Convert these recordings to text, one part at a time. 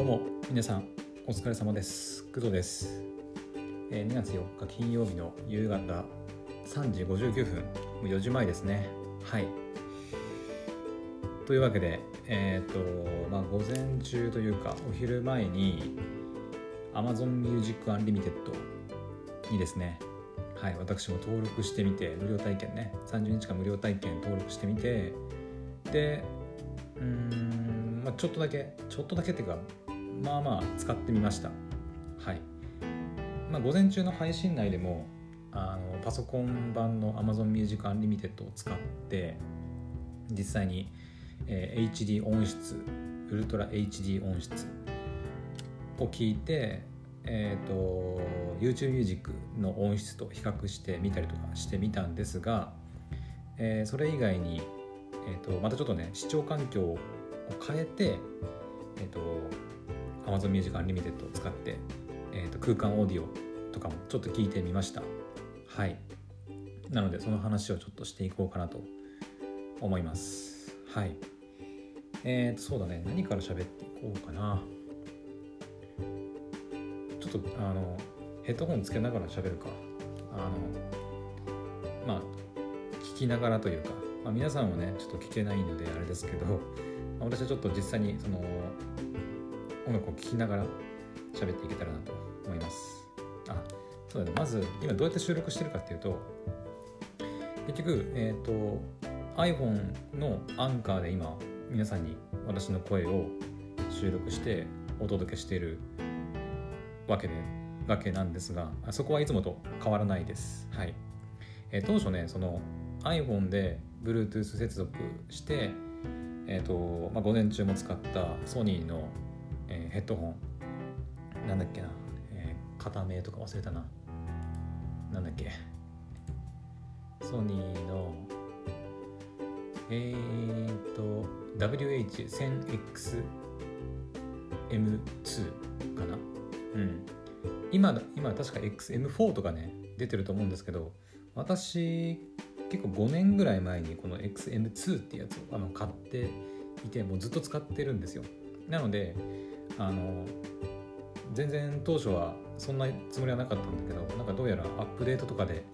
どうも皆さんお疲れ様です。工藤です、えー2月4日金曜日の夕方3時59分。もう4時前ですね。はい。というわけでえっ、とまあ午前中というかお昼前に Amazon Music Unlimited にですねはい私も登録してみて無料体験ね。30日間無料体験登録してみてでうーん、まあ、ちょっとだけちょっとだけっていうかまあまあ使ってみました。はい。まあ午前中の配信内でもあのパソコン版の Amazon Music Unlimited を使って実際に、えー HD 音質ウルトラ HD 音質を聞いてえー、と YouTube Music の音質と比較してみたりとかしてみたんですが、えーそれ以外に、えー、とまたちょっとね視聴環境を変えて、えー、と Amazon Music Unlimited を使って、えー、と空間オーディオとかもちょっと聞いてみました。はい。なのでその話をちょっとしていこうかなと思います。はい。えー、とそうだね。何から喋っていこうかな。ちょっとあのヘッドホンつけながら喋るか。あのまあ聞きながらというか、まあ、皆さんはねちょっと聞けないのであれですけど、私はちょっと実際にその音楽を聴きながら喋っていけたらなと思います。あそうだねまず今どうやって収録してるかっていうと結局えっ、と iPhone のアンカーで今皆さんに私の声を収録してお届けしているわけでわけなんですがそこはいつもと変わらないです。はい。えー当初ねその iPhone で Bluetooth 接続して、えーとまあ、午前中も使ったソニーの、ーヘッドホン。なんだっけな、えー片目とか忘れたな。なんだっけ。ソニーのえーと WH1000XM2 かな。うん、今今確か XM4 とかね出てると思うんですけど私結構5年ぐらい前にこの XM2 ってやつをあの買っていてもうずっと使ってるんですよ。なのであの全然当初はそんなつもりはなかったんだけどなんかどうやらアップデートとかで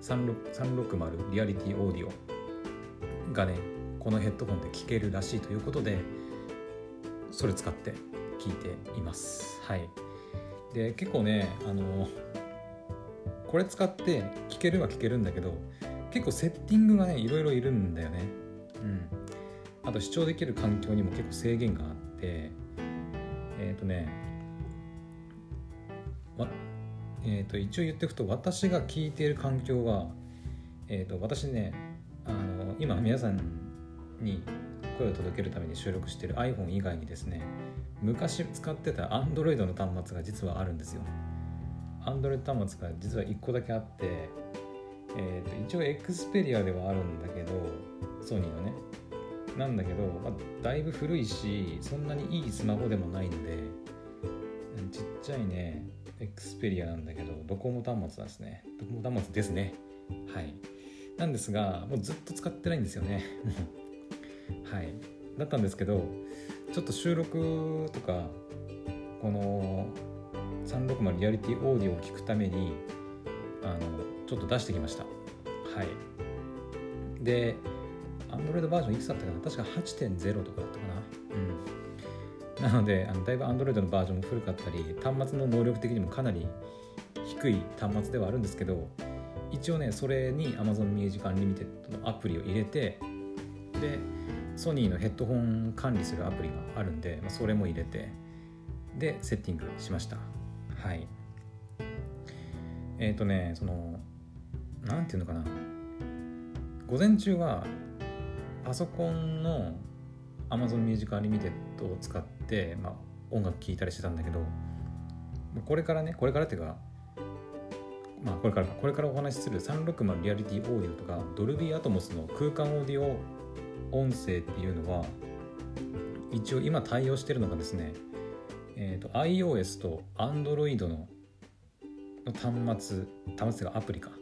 360リアリティオーディオがねこのヘッドホンで聴けるらしいということでそれ使って聞いています。はい。で結構ねあのこれ使って聞けるは聞けるんだけど結構セッティングがねいろいろいるんだよね。うん。あと視聴できる環境にも結構制限があって、とねわえー、と一応言っておくと私が聞いている環境は、えー、と私ねあの今皆さんに声を届けるために収録している iPhone 以外にですね昔使ってた Android の端末が実はあるんですよ。Android 端末が実は1個だけあって、えー、と一応 Xperia ではあるんだけどソニーのねなんだけど、まあ、だいぶ古いしそんなにいいスマホでもないのでちっちゃいね Xperia なんだけどドコモ端末なんですね。ドコモ端末ですね。はい。なんですがもうずっと使ってないんですよね。はい。だったんですけどちょっと収録とかこの360リアリティオーディオを聞くためにあのちょっと出してきました。はい。で Android バージョンいくつだったかな？確か8.0とかだったかな。うん。なのであのだいぶ Android のバージョンも古かったり端末の能力的にもかなり低い端末ではあるんですけど一応ねそれに Amazon Music Unlimited のアプリを入れてでソニーのヘッドホン管理するアプリがあるんで、まあ、それも入れてでセッティングしました。はい。えっ、とねそのなんていうのかな？午前中はパソコンの Amazon Music Unlimited を使って、まあ、音楽聴いたりしてたんだけどこれからねこれからっていうかまあこれからこれからお話しする360リアリティオーディオとかドルビーアトモスの空間オーディオ音声っていうのは一応今対応してるのがですね、えー、と iOS と Android の端末端末がアプリか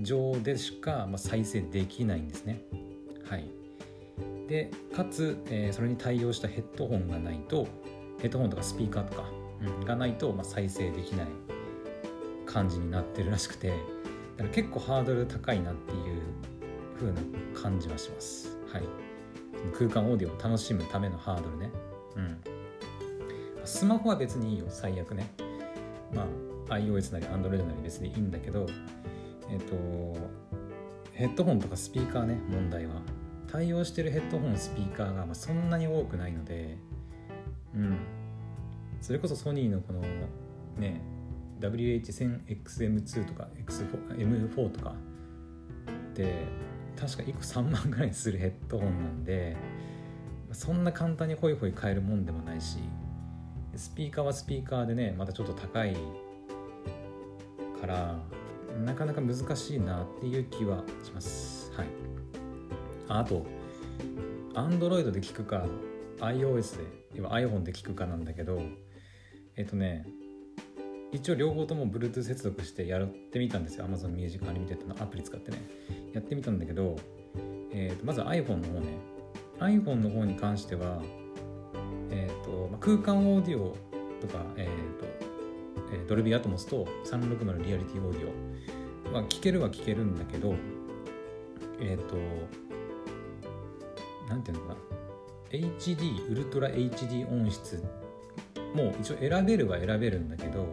上でしか、まあ、再生できないんですね。はい。でかつ、えーそれに対応したヘッドホンがないと、ヘッドホンとかスピーカーとか、うん、がないと、まあ、再生できない感じになってるらしくてだから結構ハードル高いなっていう風な感じはします。はい。空間オーディオを楽しむためのハードルね。うん。スマホは別にいいよ。最悪ね。まあ iOS なり Android なり別にいいんだけどえっ、とヘッドホンとかスピーカーね問題は対応してるヘッドホンスピーカーがまあそんなに多くないのでうん。それこそソニーのこのね WH1000XM2 とか X4M4 とかで確か1個3万ぐらいするヘッドホンなんでそんな簡単にホイホイ買えるもんでもないしスピーカーはスピーカーでねまたちょっと高いからなかなか難しいなっていう気はします。はい。あと Android で聞くか iOS で今 iPhone で聞くかなんだけどえっとね一応両方とも Bluetooth 接続してやってみたんですよ。Amazon Music Unlimited のアプリ使ってね。やってみたんだけど、えー、とまず iPhone の方ね。iPhone の方に関しては、えーとまあ、空間オーディオとか、えーとえー、ドルビーアトモスと360リアリティオーディオ、まあ、聞けるは聞けるんだけどえっ、ー、となんていうのかな？HD ウルトラ HD 音質もう一応選べるは選べるんだけど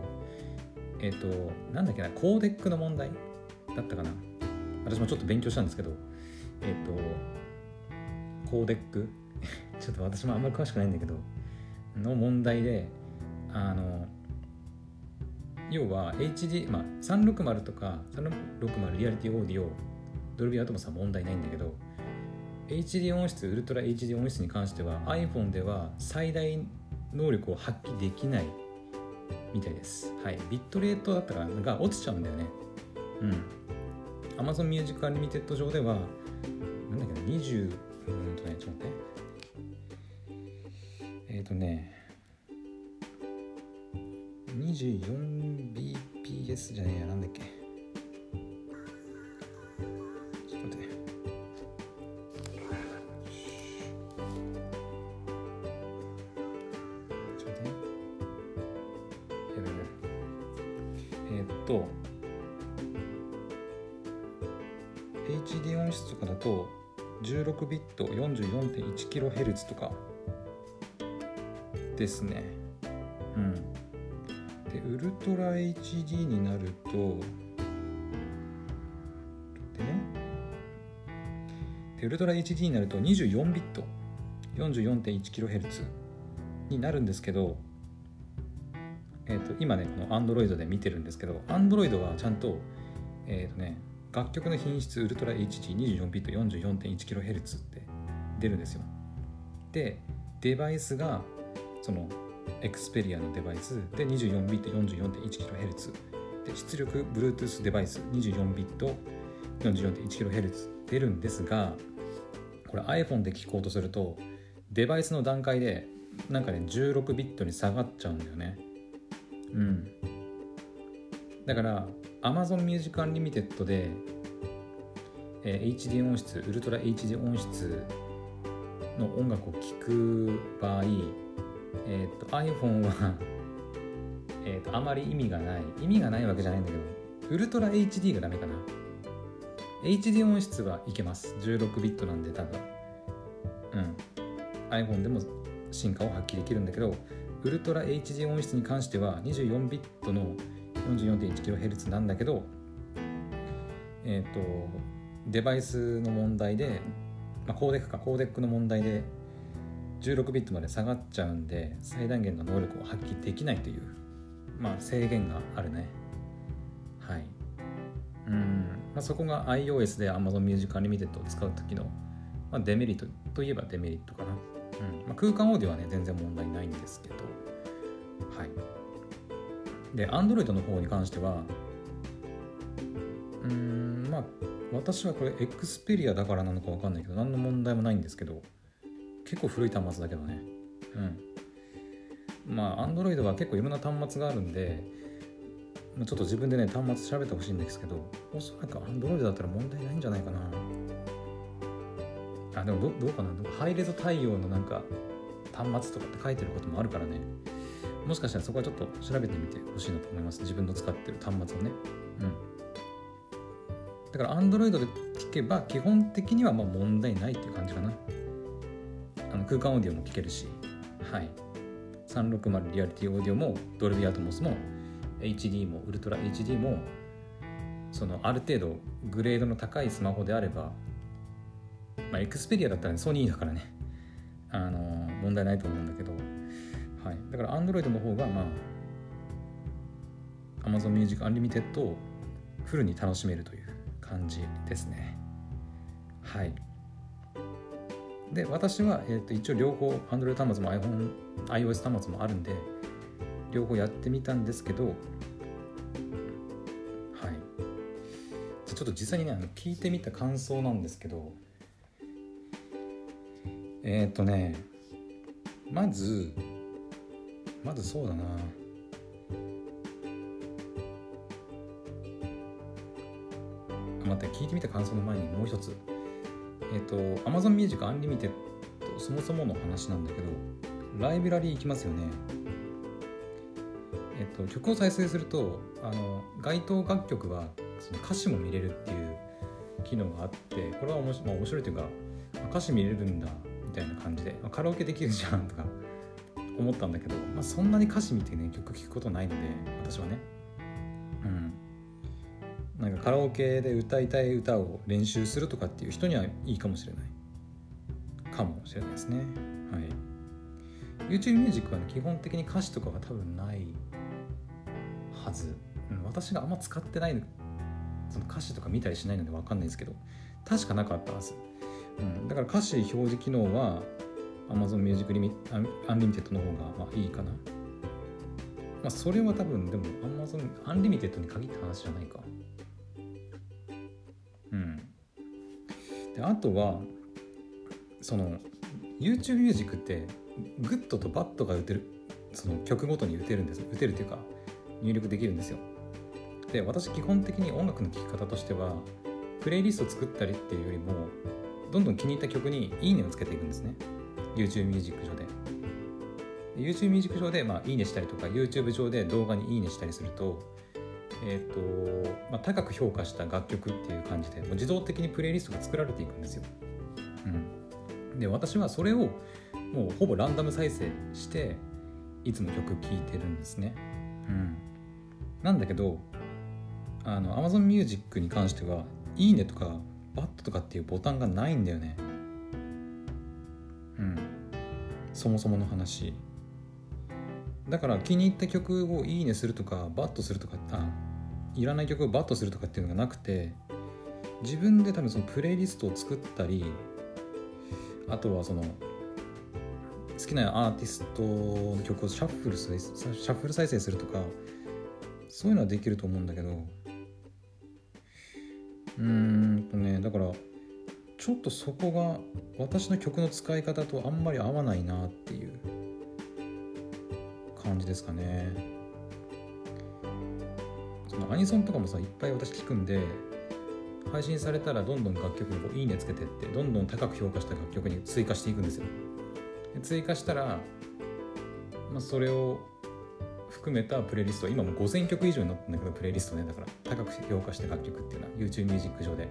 えっ、となんだっけな？コーデックの問題だったかな？私もちょっと勉強したんですけどえっ、とコーデック？ちょっと私もあんまり詳しくないんだけどの問題であの要は HD、まあ、360とか360リアリティオーディオドルビーアトモスは問題ないんだけど HD 音質ウルトラ HD 音質に関しては iPhone では最大能力を発揮できないみたいです。はい。ビットレートだったかが落ちちゃうんだよね。うん。Amazon Music Unlimited 上では、なんだっけな、20、うんとね、ちょっと待って。えっ、ー、とね、24bps じゃねえや、なんだっけ？kHz とか。ですね。うん。でウルトラ HD になるとででウルトラ HD になると24ビット。44.1kHz になるんですけどえーと、今ねこの Android で見てるんですけど Android はちゃんと,、えーとね、楽曲の品質ウルトラ HD24 ビット 44.1kHz って出るんですよ。でデバイスがその Xperia のデバイスで24ビット 44.1kHz で出力 Bluetooth デバイス24ビット 44.1kHz 出るんですがこれ iPhone で聞こうとするとデバイスの段階でなんかね16ビットに下がっちゃうんだよね。うん。だから Amazon Music Unlimited で、えー、HD 音質ウルトラ HD 音質の音楽を聴く場合、えーと、iPhone は えとあまり意味がない意味がないわけじゃないんだけどウルトラ HD がダメかな。HD 音質はいけます。16ビットなんで多分。うん。iPhone でも進化を発揮できるんだけどウルトラ HD 音質に関しては24ビットの 44.1kHz なんだけど、えっ、ー、と、デバイスの問題で、まあ、コーデックか、コーデックの問題で16ビットまで下がっちゃうんで、最大限の能力を発揮できないという、まあ、制限があるね。はい。うん、まあ、そこが iOS で Amazon Music Unlimited を使う時の、まあ、デメリットといえばデメリットかな。うんまあ、空間オーディオはね全然問題ないんですけどはいで Android の方に関してはうんまあ私はこれ Xperia だからなのか分かんないけど何の問題もないんですけど結構古い端末だけどね。うん。まあ Android は結構いろんな端末があるんでちょっと自分でね端末調べてほしいんですけどおそらく Android だったら問題ないんじゃないかな。あでもどどうかな？ハイレゾ対応のなんか端末とかって書いてることもあるからね。もしかしたらそこはちょっと調べてみてほしいなと思います。自分の使ってる端末をね。うん。だから Android で聞けば基本的にはまあ問題ないっていう感じかな。あの空間オーディオも聞けるし。はい。360リアリティオーディオもドルビーアトモスも HD もウルトラ HD もそのある程度グレードの高いスマホであればまあエクスペリアだったら、ね、ソニーだからね。あの問題ないと思うんだけど、はい、だから Android の方がまあ Amazon Music Unlimited をフルに楽しめるという。感じですね。はい。で私は、えー、と一応両方 Android 端末も iPhone iOS 端末もあるんで両方やってみたんですけどはい。じゃちょっと実際にねあの聞いてみた感想なんですけどえっ、ー、とねまずまずそうだな。聞いてみた感想の前にもう一つ。えっ、ー、と Amazon Music Unlimited そもそもの話なんだけどライブラリー行きますよね。えっ、ー、と曲を再生するとあの該当楽曲はその歌詞も見れるっていう機能があってこれは面白,、まあ、面白いというか歌詞見れるんだみたいな感じで、まあ、カラオケできるじゃんとか思ったんだけど、まあ、そんなに歌詞見てね曲聴くことないので私はね。カラオケで歌いたい歌を練習するとかっていう人にはいいかもしれない。かもしれないですね。はい。YouTube ミュージックは、ね、基本的に歌詞とかは多分ないはず、うん、私があんま使ってないその歌詞とか見たりしないので分かんないですけど確かなかったはず、うん、だから歌詞表示機能は Amazon Music Unlimited の方がまあいいかな。まあそれは多分でも Amazon Unlimited に限った話じゃないか。であとはその YouTube ミュージックってグッドとバットが打てるその曲ごとに打てるんです打てるっていうか入力できるんですよ。で私基本的に音楽の聴き方としてはプレイリスト作ったりっていうよりもどんどん気に入った曲にいいねをつけていくんですね。YouTube Music上で。YouTube Music上で、まあ、いいねしたりとか YouTube 上で動画にいいねしたりするとえーとまあ、高く評価した楽曲っていう感じでもう自動的にプレイリストが作られていくんですよ。うん、で私はそれをもうほぼランダム再生していつも曲聴いてるんですね。うん、なんだけどあの Amazon Music に関しては「いいね」とか「バット」とかっていうボタンがないんだよね。うん、そもそもの話。だから気に入った曲をいいねするとかバッドするとかあいらない曲をバッドするとかっていうのがなくて自分で多分そのプレイリストを作ったりあとはその好きなアーティストの曲をシャッフルシャッフル再生するとかそういうのはできると思うんだけどうーんとねだからちょっとそこが私の曲の使い方とあんまり合わないなっていう感じですかね。のアニソンとかもさいっぱい私聞くんで配信されたらどんどん楽曲にこういいねつけてってどんどん高く評価した楽曲に追加していくんですよ。で追加したら、まあ、それを含めたプレイリスト今も5000曲以上になってんだけどプレイリストねだから高く評価した楽曲っていうのは YouTube ミュージック上で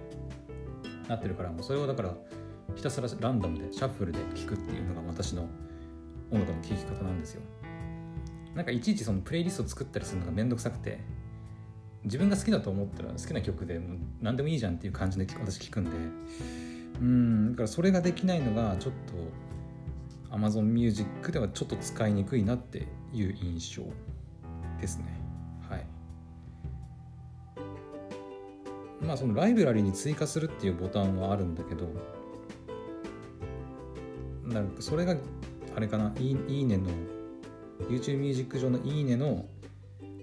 なってるからもうそれをだからひたすらランダムでシャッフルで聴くっていうのが私の音楽の聴き方なんですよ。なんかいちいちそのプレイリスト作ったりするのがめんどくさくて自分が好きだと思ったら好きな曲でも何でもいいじゃんっていう感じで私聞くんで。うんだからそれができないのがちょっと Amazon Music ではちょっと使いにくいなっていう印象ですね。はい。まあそのライブラリに追加するっていうボタンはあるんだけどなんかそれがあれかないいねの YouTube ミュージック上のいいねの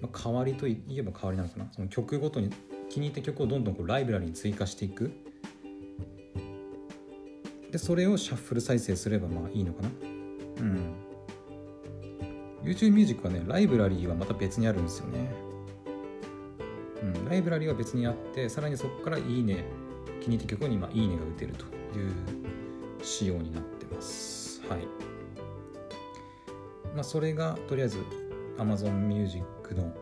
まあ代わりといえば代わりなのかな？その曲ごとに気に入った曲をどんどんこうライブラリに追加していく。でそれをシャッフル再生すればまあいいのかな？うん。YouTube ミュージックはねライブラリーはまた別にあるんですよね。うん。ライブラリーは別にあってさらにそこからいいね気に入った曲にまあいいねが打てるという仕様になってます。はい。まあ、それがとりあえず Amazon Music の、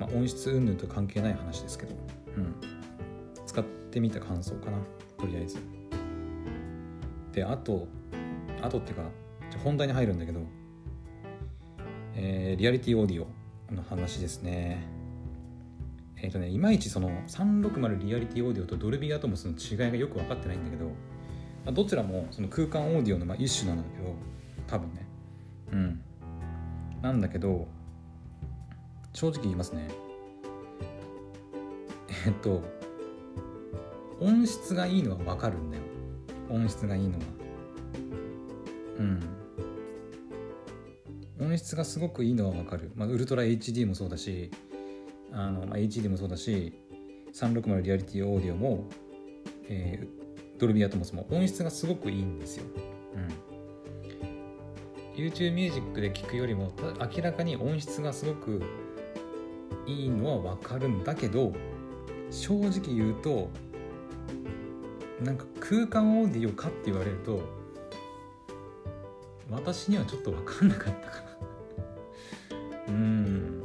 まあ、音質云々と関係ない話ですけど、うん、使ってみた感想かなとりあえず。であとあとっていうか本題に入るんだけど、えー、リアリティオーディオの話ですね。えっ、ー、とねいまいちその360リアリティオーディオとドルビーアトモスの違いがよく分かってないんだけど、まあ、どちらもその空間オーディオのまあ一種なんだけど多分ね。うん。なんだけど正直言いますね。えっと音質がいいのは分かるんだよ。音質がいいのは。うん。音質がすごくいいのは分かる、まあ、ウルトラ HD もそうだしあの、まあ、HD もそうだし360リアリティオーディオも、えー、ドルビーアトモスも音質がすごくいいんですよ、うん、YouTube ミュージックで聴くよりも明らかに音質がすごくいいのは分かるんだけど正直言うとなんか空間オーディオかって言われると私にはちょっと分かんなかったかな。うん。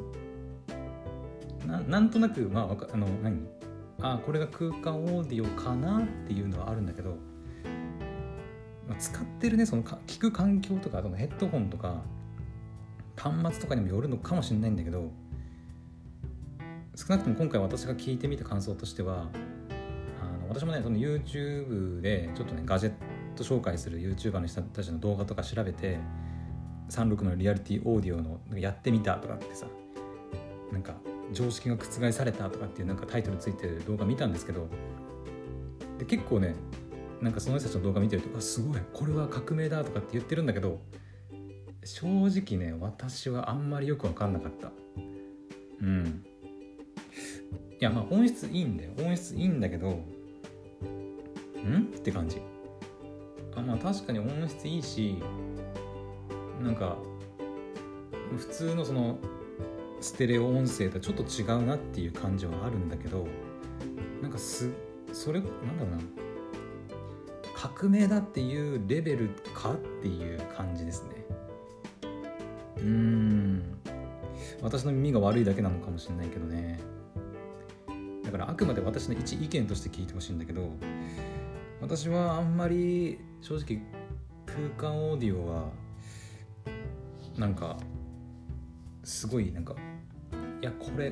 ななんとなくまああの何？あこれが空間オーディオかなっていうのはあるんだけど、使ってるねその聞く環境とかそのヘッドホンとか端末とかにもよるのかもしれないんだけど少なくとも今回私が聞いてみた感想としてはあの私もねその YouTube でちょっとねガジェット紹介する YouTuber の人たちの動画とか調べて36のリアリティオーディオのやってみたとかってさなんか常識が覆されたとかっていうなんかタイトルついてる動画見たんですけどで結構ねなんかその人たちの動画見てるとあすごいこれは革命だとかって言ってるんだけど正直ね私はあんまりよく分かんなかった。うん。いやまあ音質いいんだよ。音質いいんだけどん？って感じ。あまあ確かに音質いいしなんか普通のそのステレオ音声とちょっと違うなっていう感じはあるんだけどなんかすそれなんだろうな。革命だっていうレベルかっていう感じですね。うん。私の耳が悪いだけなのかもしれないけどね。だからあくまで私の一意見として聞いてほしいんだけど私はあんまり正直空間オーディオはなんかすごいなんかいやこれ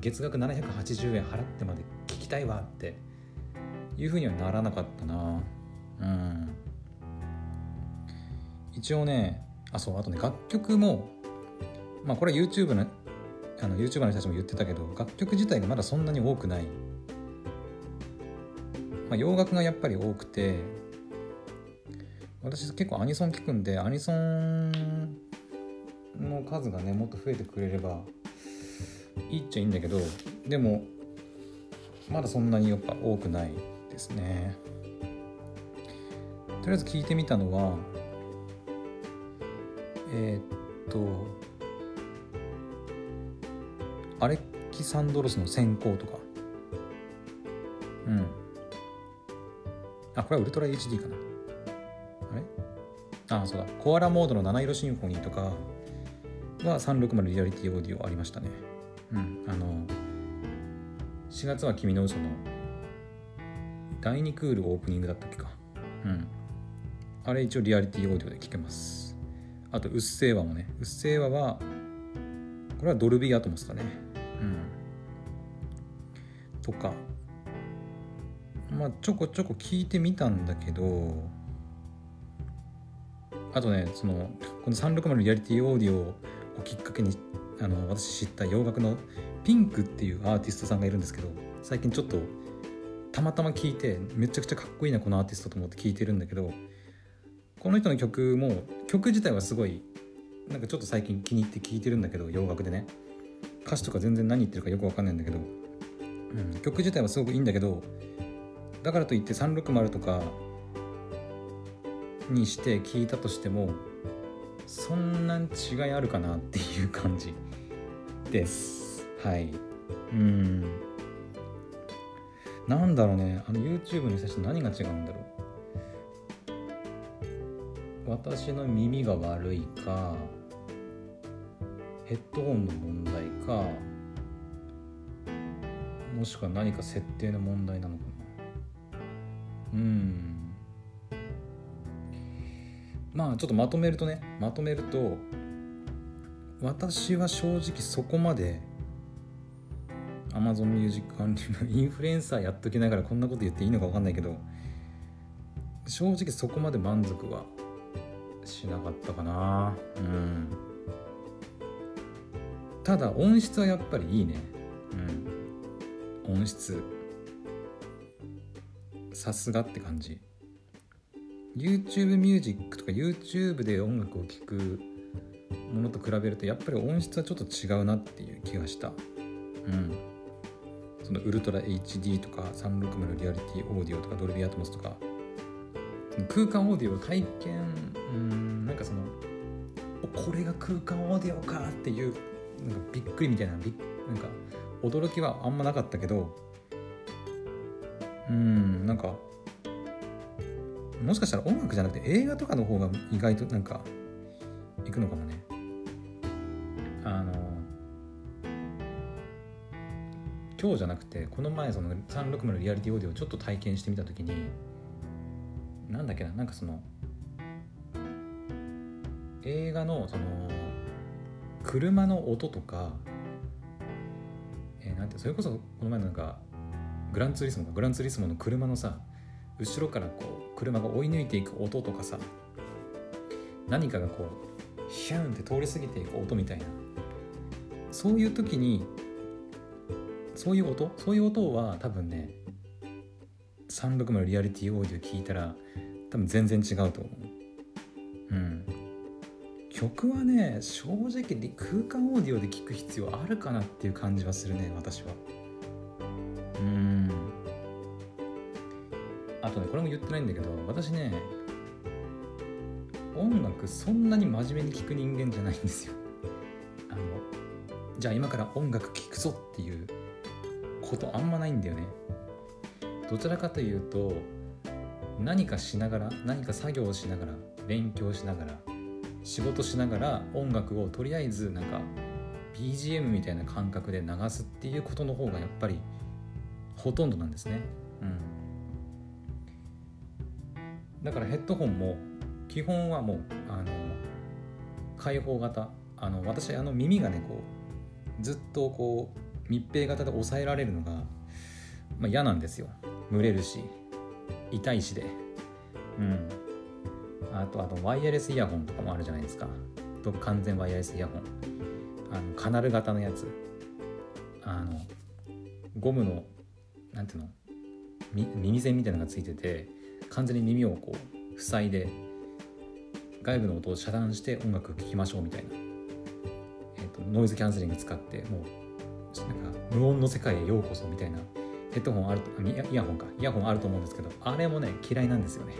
月額780円払ってまで聞きたいわっていうふうにはならなかったな。うん。一応ねあそうあとね楽曲もまあこれ YouTube のあの YouTuber の人たちも言ってたけど楽曲自体がまだそんなに多くない。まあ、洋楽がやっぱり多くて私結構アニソン聞くんでアニソンの数がねもっと増えてくれればいいっちゃいいんだけどでもまだそんなにやっぱ多くないですね。とりあえず聞いてみたのはえー、っとアレキサンドロスの先行とかうんあ、これはウルトラ HD かな。あれ？あ、そうだ。コアラモードの七色シンフォニーとかは360リアリティオーディオありましたね。うん。あの、4月は君の嘘の第2クールオープニングだったっけか。うん。あれ一応リアリティオーディオで聴けます。あと、うっせぇわもね。うっせぇわは、これはドルビーアトモスだね。うん。とか、まあちょこちょこ聞いてみたんだけどあとねそのこの360リアリティオーディオをきっかけにあの私知った洋楽のピンクっていうアーティストさんがいるんですけど最近ちょっとたまたま聞いてめちゃくちゃかっこいいなこのアーティストと思って聞いてるんだけどこの人の曲も曲自体はすごいなんかちょっと最近気に入って聞いてるんだけど洋楽でね。歌詞とか全然何言ってるかよく分かんないんだけど、うん、曲自体はすごくいいんだけどだからといって360とかにして聞いたとしてもそんな違いあるかなっていう感じです。はい。うん。なんだろうね。あの YouTube の人たちと何が違うんだろう。私の耳が悪いかヘッドホンの問題かもしくは何か設定の問題なのかな。うん。まあちょっとまとめるとねまとめると私は正直そこまで Amazon Music 管理の インフルエンサーやっときながらこんなこと言っていいのか分かんないけど正直そこまで満足はしなかったかな。うん。ただ音質はやっぱりいいね。うん。音質。さすがって感じ。YouTube ミュージックとか YouTube で音楽を聴くものと比べるとやっぱり音質はちょっと違うなっていう気がした。うん。そのウルトラ HD とか360リアリティオーディオとかドルビーアトモスとか。空間オーディオ体験うんなんかそのこれが空間オーディオかっていうなんかびっくりみたいなびなんか驚きはあんまなかったけどうんなんかもしかしたら音楽じゃなくて映画とかの方が意外となんかいくのかもね。あの今日じゃなくてこの前その360リアリティオーディオをちょっと体験してみた時になんだっけななんかその映画のその車の音とか、えー、なんてそれこそこの前のなんかグランツーリスモかグランツーリスモの車のさ後ろからこう車が追い抜いていく音とかさ何かがこうヒャンって通り過ぎていく音みたいなそういう時にそういう音？そういう音は多分ね360リアリティオーディオ聞いたら多分全然違うと思う。うん。曲はね正直空間オーディオで聞く必要あるかなっていう感じはするね私は。うん。あとねこれも言ってないんだけど私ね音楽そんなに真面目に聴く人間じゃないんですよ。あのじゃあ今から音楽聴くぞっていうことあんまないんだよね。どちらかというと何かしながら何か作業をしながら勉強しながら仕事しながら音楽をとりあえずなんか BGM みたいな感覚で流すっていうことの方がやっぱりほとんどなんですね。うん、だからヘッドホンも基本はもうあの開放型。あの私あの耳がねこうずっとこう密閉型で抑えられるのが、まあ、嫌なんですよ。蒸れるし痛いしで。うん。あとあとワイヤレスイヤホンとかもあるじゃないですか。完全ワイヤレスイヤホンあのカナル型のやつ。あのゴムのなんていうの？耳栓みたいなのがついてて完全に耳をこう塞いで外部の音を遮断して音楽聴きましょうみたいな、えーと、ノイズキャンセリング使ってもうなんか無音の世界へようこそみたいなヘッドホンあるとイヤホンか。イヤホンあると思うんですけどあれもね嫌いなんですよね。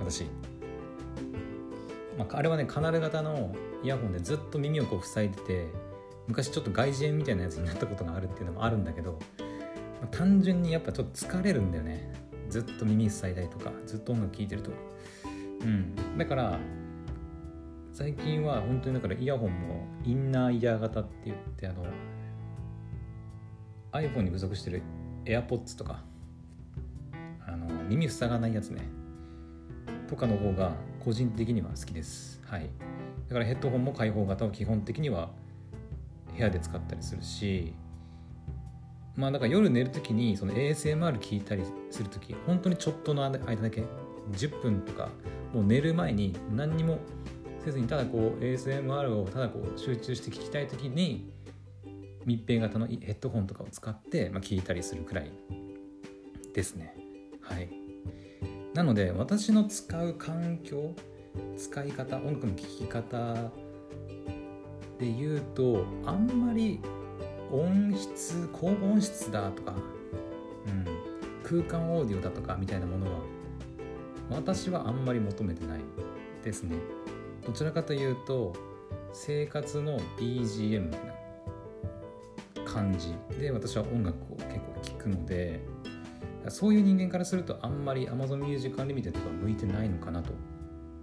私、まあ、あれはねカナル型のイヤホンでずっと耳をこう塞いでて昔ちょっと外耳炎みたいなやつになったことがあるっていうのもあるんだけど、まあ、単純にやっぱちょっと疲れるんだよね。ずっと耳塞いだりとかずっと音楽聴いてると。うん。だから最近は本当にだからイヤホンもインナーイヤー型って言ってあの iPhone に付属してる AirPods とかあの耳塞がないやつね。とかの方が個人的には好きです。はい。だからヘッドホンも開放型を基本的には部屋で使ったりするしまあだから夜寝る時にその ASMR 聞いたりする時本当にちょっとの間だけ10分とかもう寝る前に何にもせずにただこう ASMR をただこう集中して聞きたい時に密閉型のヘッドホンとかを使って、まあ、聞いたりするくらいですね。はい。なので私の使う環境使い方音楽の聴き方で言うとあんまり音質高音質だとか、うん、空間オーディオだとかみたいなものは私はあんまり求めてないですね。どちらかというと生活の BGM みたいな。感じ。で私は音楽を結構聴くのでそういう人間からするとあんまり Amazon Music Unlimited は向いてないのかなと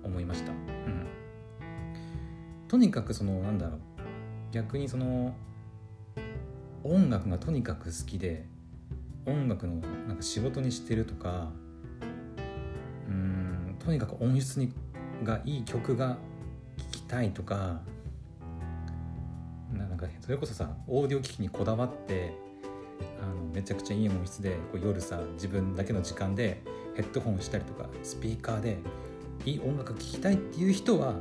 思いました。とにかくそのなんだろう。逆にその音楽がとにかく好きで音楽のなんか仕事にしてるとかうんとにかく音質にがいい曲が聴きたいとかなんかそれこそさオーディオ機器にこだわってあのめちゃくちゃいい音質でこう夜さ自分だけの時間でヘッドホンしたりとかスピーカーでいい音楽聴きたいっていう人は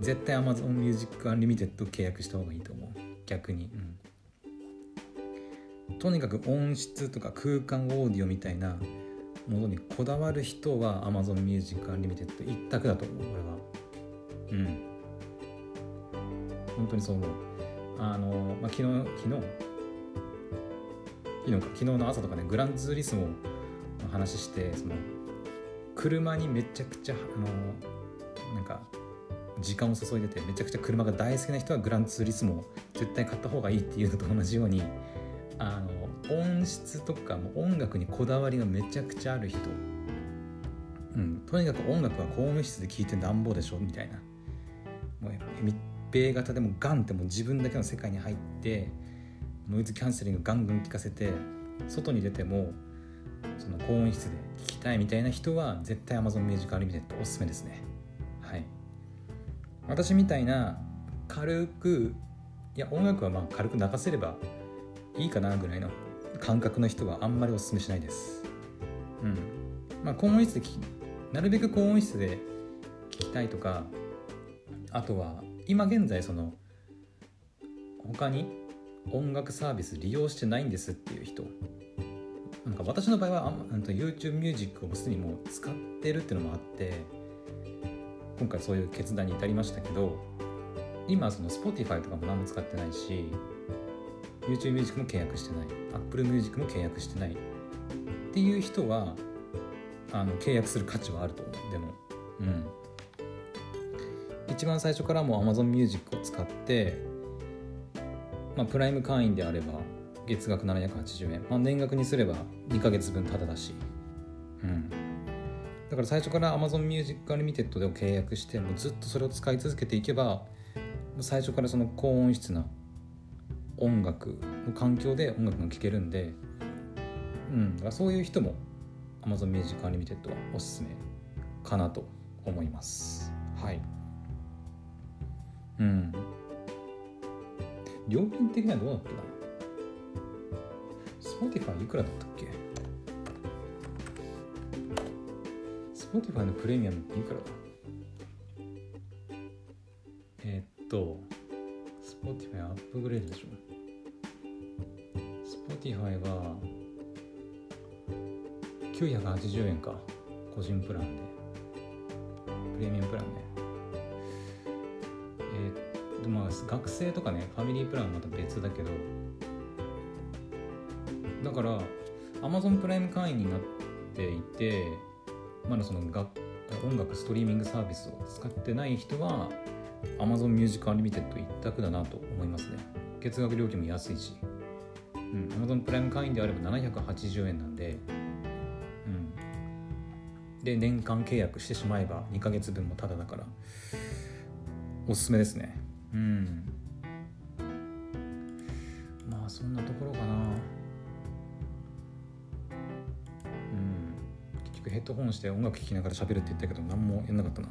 絶対 Amazon Music Unlimited 契約した方がいいと思う。逆に、うん、とにかく音質とか空間オーディオみたいなものにこだわる人は Amazon Music Unlimited 一択だと思う俺は。うん。本当にそう思うあの、まあ、昨日昨日？昨日昨日の朝とかねグランツーリスモの話してその車にめちゃくちゃあのなんか時間を注いでてめちゃくちゃ車が大好きな人はグランツーリスモ絶対買った方がいいっていうのと同じようにあの音質とかも音楽にこだわりがめちゃくちゃある人、うん、とにかく音楽は高音質で聴いてなんぼでしょ？みたいな。もう密閉型でもガンってもう自分だけの世界に入ってノイズキャンセリングガンガン聞かせて外に出てもその高音質で聴きたいみたいな人は絶対 Amazon Music Unlimited おすすめですね。はい。私みたいな軽くいや音楽はまあ軽く流せればいいかなぐらいの感覚の人はあんまりおすすめしないです。うん。まあ高音質でなるべく高音質で聴きたいとかあとは今現在その他に音楽サービス利用してないんですっていう人なんか私の場合は YouTube ミュージックをもうすでにもう使ってるっていうのもあって今回そういう決断に至りましたけど今その Spotify とかも何も使ってないし YouTube ミュージックも契約してない Apple Music も契約してないっていう人はあの契約する価値はあると思う。でもうん。一番最初からもう Amazon Music を使ってまあ、プライム会員であれば月額780円、まあ、年額にすれば2ヶ月分タダだし、うん、だから最初から Amazon Music Unlimited で契約してもうずっとそれを使い続けていけば最初からその高音質な音楽の環境で音楽が聴けるんで、うん、だからそういう人も Amazon Music Unlimited はおすすめかなと思います。はい。うん。料金的にはどうだっけな Spotify いくらだったっけ？Spotify のプレミアムっていくらだ？えー、っと Spotify アップグレードでしょ Spotify は980円か。個人プランで。プレミアムプランね。えー、でまあ学生とかねファミリープランはまた別だけど。だから Amazon プライム会員になっていてまだその楽音楽ストリーミングサービスを使ってない人は Amazon Music Unlimited 一択だなと思いますね。月額料金も安いし、うん、Amazon プライム会員であれば780円なんで、うん、で年間契約してしまえば2ヶ月分もタダだからおすすめですね。うん。まあそんなところかな。うん。結局ヘッドホンして音楽聴きながら喋るって言ったけど何もやんなかったな。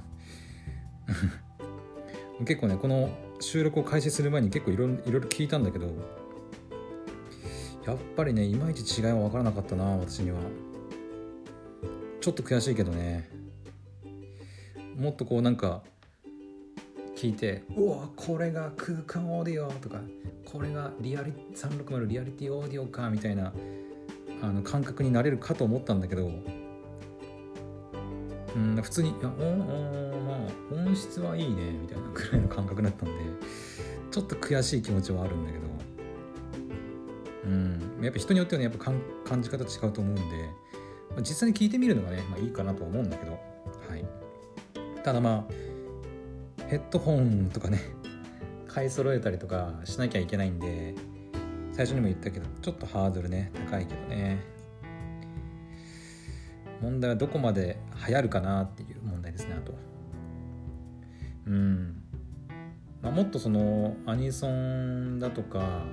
結構ねこの収録を開始する前に結構いろいろ聞いたんだけどやっぱりねいまいち違いは分からなかったな私には。ちょっと悔しいけどね。もっとこうなんか聞いて「うわこれが空間オーディオ」とか「これがリアリ360リアリティオーディオか」みたいなあの感覚になれるかと思ったんだけどうん、普通に、いや、おおまあ、音質はいいね、みたいなくらいの感覚だったんで、ちょっと悔しい気持ちはあるんだけど、うん、やっぱ人によってはね、やっぱ感じ方違うと思うんで、まあ、実際に聞いてみるのがね、まあいいかなとは思うんだけど、はい。ただまあ、ヘッドホンとかね、買い揃えたりとかしなきゃいけないんで、最初にも言ったけど、ちょっとハードルね、高いけどね。問題はどこまで流行るかなっていう問題ですねあと。うん。Amazon もっとそのアニソンだとか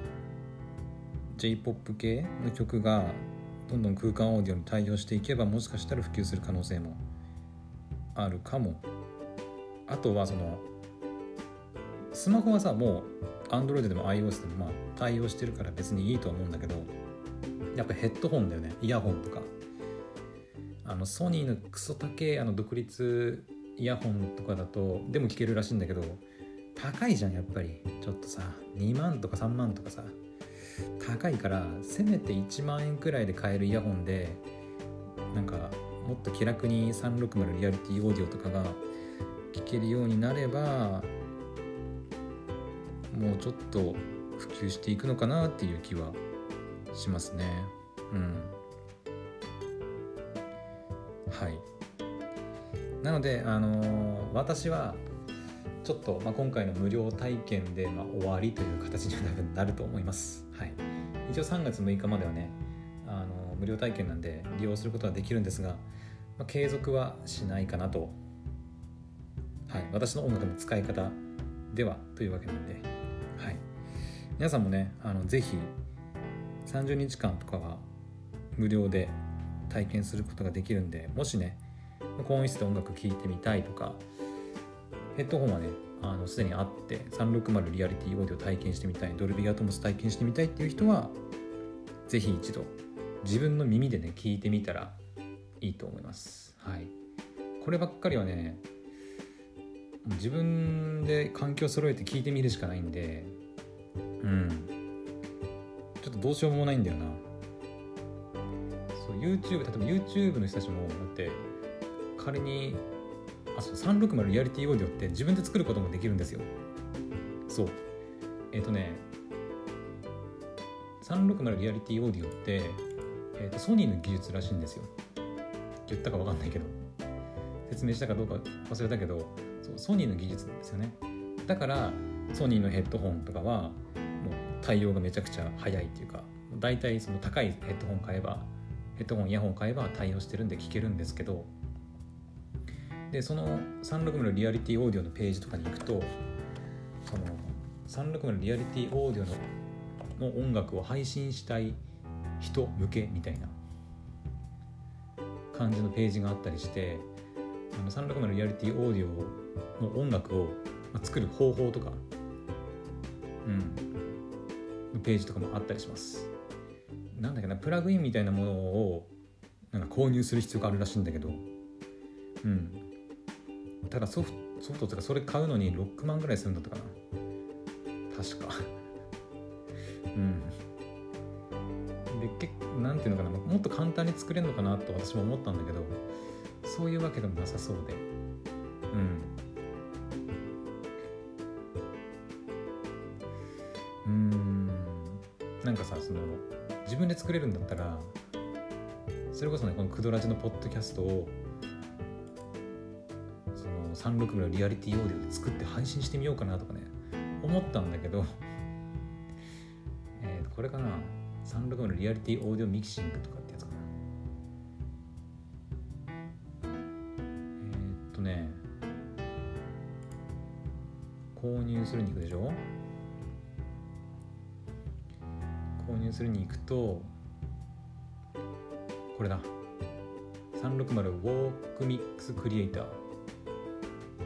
j p o p 系の曲がどんどん空間オーディオに対応していけばもしかしたら普及する可能性もあるかも。あとはそのスマホはさもう Android でも iOS でもまあ対応してるから別にいいと思うんだけどやっぱヘッドホンだよね。イヤホンとか。あのソニーのクソ高いあの独立イヤホンとかだとでも聞けるらしいんだけど高いじゃんやっぱり。ちょっとさ2万とか3万とかさ。高いからせめて1万円くらいで買えるイヤホンでなんかもっと気楽に360リアリティオーディオとかが聞けるようになればもうちょっと普及していくのかなっていう気はしますね。うん。はい。なのであのー、私はちょっと、まあ、今回の無料体験で、まあ、終わりという形にはなると思います。はい、一応3月6日まではねあの無料体験なんで利用することはできるんですが、まあ、継続はしないかなと、はい、私の音楽の使い方ではというわけなんで、皆さんもねあのぜひ30日間とかは無料で体験することができるんでもしね高音質で音楽聴いてみたいとかヘッドホンはねあのすでにあって360リアリティオーディオ体験してみたいドルビーアトモス体験してみたいっていう人はぜひ一度自分の耳でね聞いてみたらいいと思います。はい。こればっかりはね自分で環境揃えて聞いてみるしかないんでうん。ちょっとどうしようもないんだよな。そう YouTube 例えば YouTube の人たちもだって仮にあそう360リアリティオーディオって自分で作ることもできるんですよ。そう。えっ、ー、とね360リアリティオーディオって、えーと、ソニーの技術らしいんですよ。言ったか分かんないけど。説明したかどうか忘れたけどそうソニーの技術なんですよね。だからソニーのヘッドホンとかは対応がめちゃくちゃ早いっていうか大体その高いヘッドホン買えばヘッドホンイヤホン買えば対応してるんで聞けるんですけどでその360のリアリティオーディオのページとかに行くとその360のリアリティオーディオのの音楽を配信したい人向けみたいな感じのページがあったりしてあの360のリアリティオーディオの音楽を作る方法とかうん。ページとかもあったりします。なんだっけなプラグインみたいなものをなんか購入する必要があるらしいんだけど。うん。ただソフソフトとかそれ買うのに6万ぐらいするんだったかな。確か。うん。で結なんていうのかなもっと簡単に作れるのかなと私も思ったんだけどそういうわけでもなさそうで。うん。なんかさその自分で作れるんだったらそれこそねこのクドラジのポッドキャストを360のリアリティオーディオで作って配信してみようかなとかね思ったんだけどえとこれかな360のリアリティオーディオミキシングとかってやつかな。えー、っとね購入するに行くでしょ？入するに行くとこれだ。360ウォークミックスクリエイター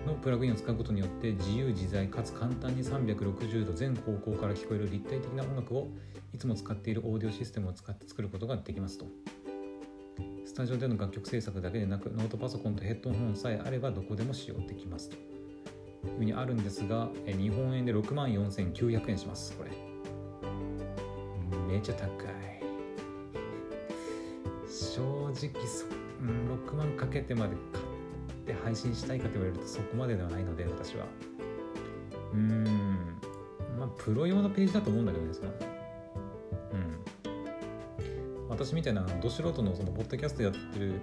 のプラグインを使うことによって自由自在かつ簡単に360度全方向から聞こえる立体的な音楽をいつも使っているオーディオシステムを使って作ることができますと。スタジオでの楽曲制作だけでなくノートパソコンとヘッドホンさえあればどこでも使用できますというふうにあるんですが日本円で6万4900円しますこれ。めちゃ高い。正直そ、うん、6万かけてまで買って配信したいかと言われるとそこまでではないので私は。うーん。まあプロ用のページだと思うんだけどねそのうん。私みたいなど素人のそのポッドキャストやってる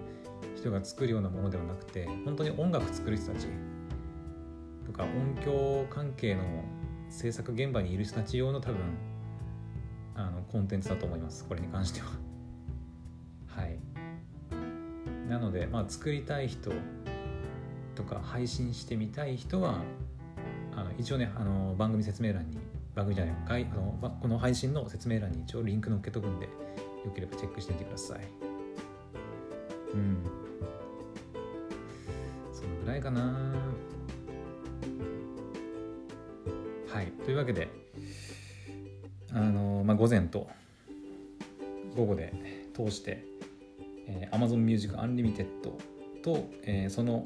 人が作るようなものではなくて本当に音楽作る人たちとか音響関係の制作現場にいる人たち用の多分あのコンテンツだと思います。これに関しては。はい。なのでまあ作りたい人とか配信してみたい人はあの一応ねあの番組説明欄に番組じゃないあのこの配信の説明欄に一応リンク載っけとくんでよければチェックしてみてください。うん。そのぐらいかな。はい。というわけであのまあ午前と午後で通して、えー Amazon Music Unlimited と、えーその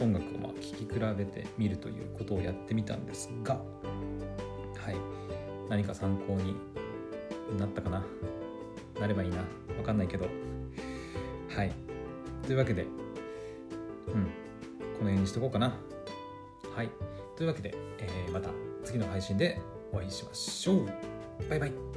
音楽をまあ聴き比べてみるということをやってみたんですが、はい、何か参考になったかな？なればいいな。わかんないけど。はい。というわけでうん。この辺にしとこうかな。はい。というわけで、えーまた次の配信でお会いしましょう。バイバイ。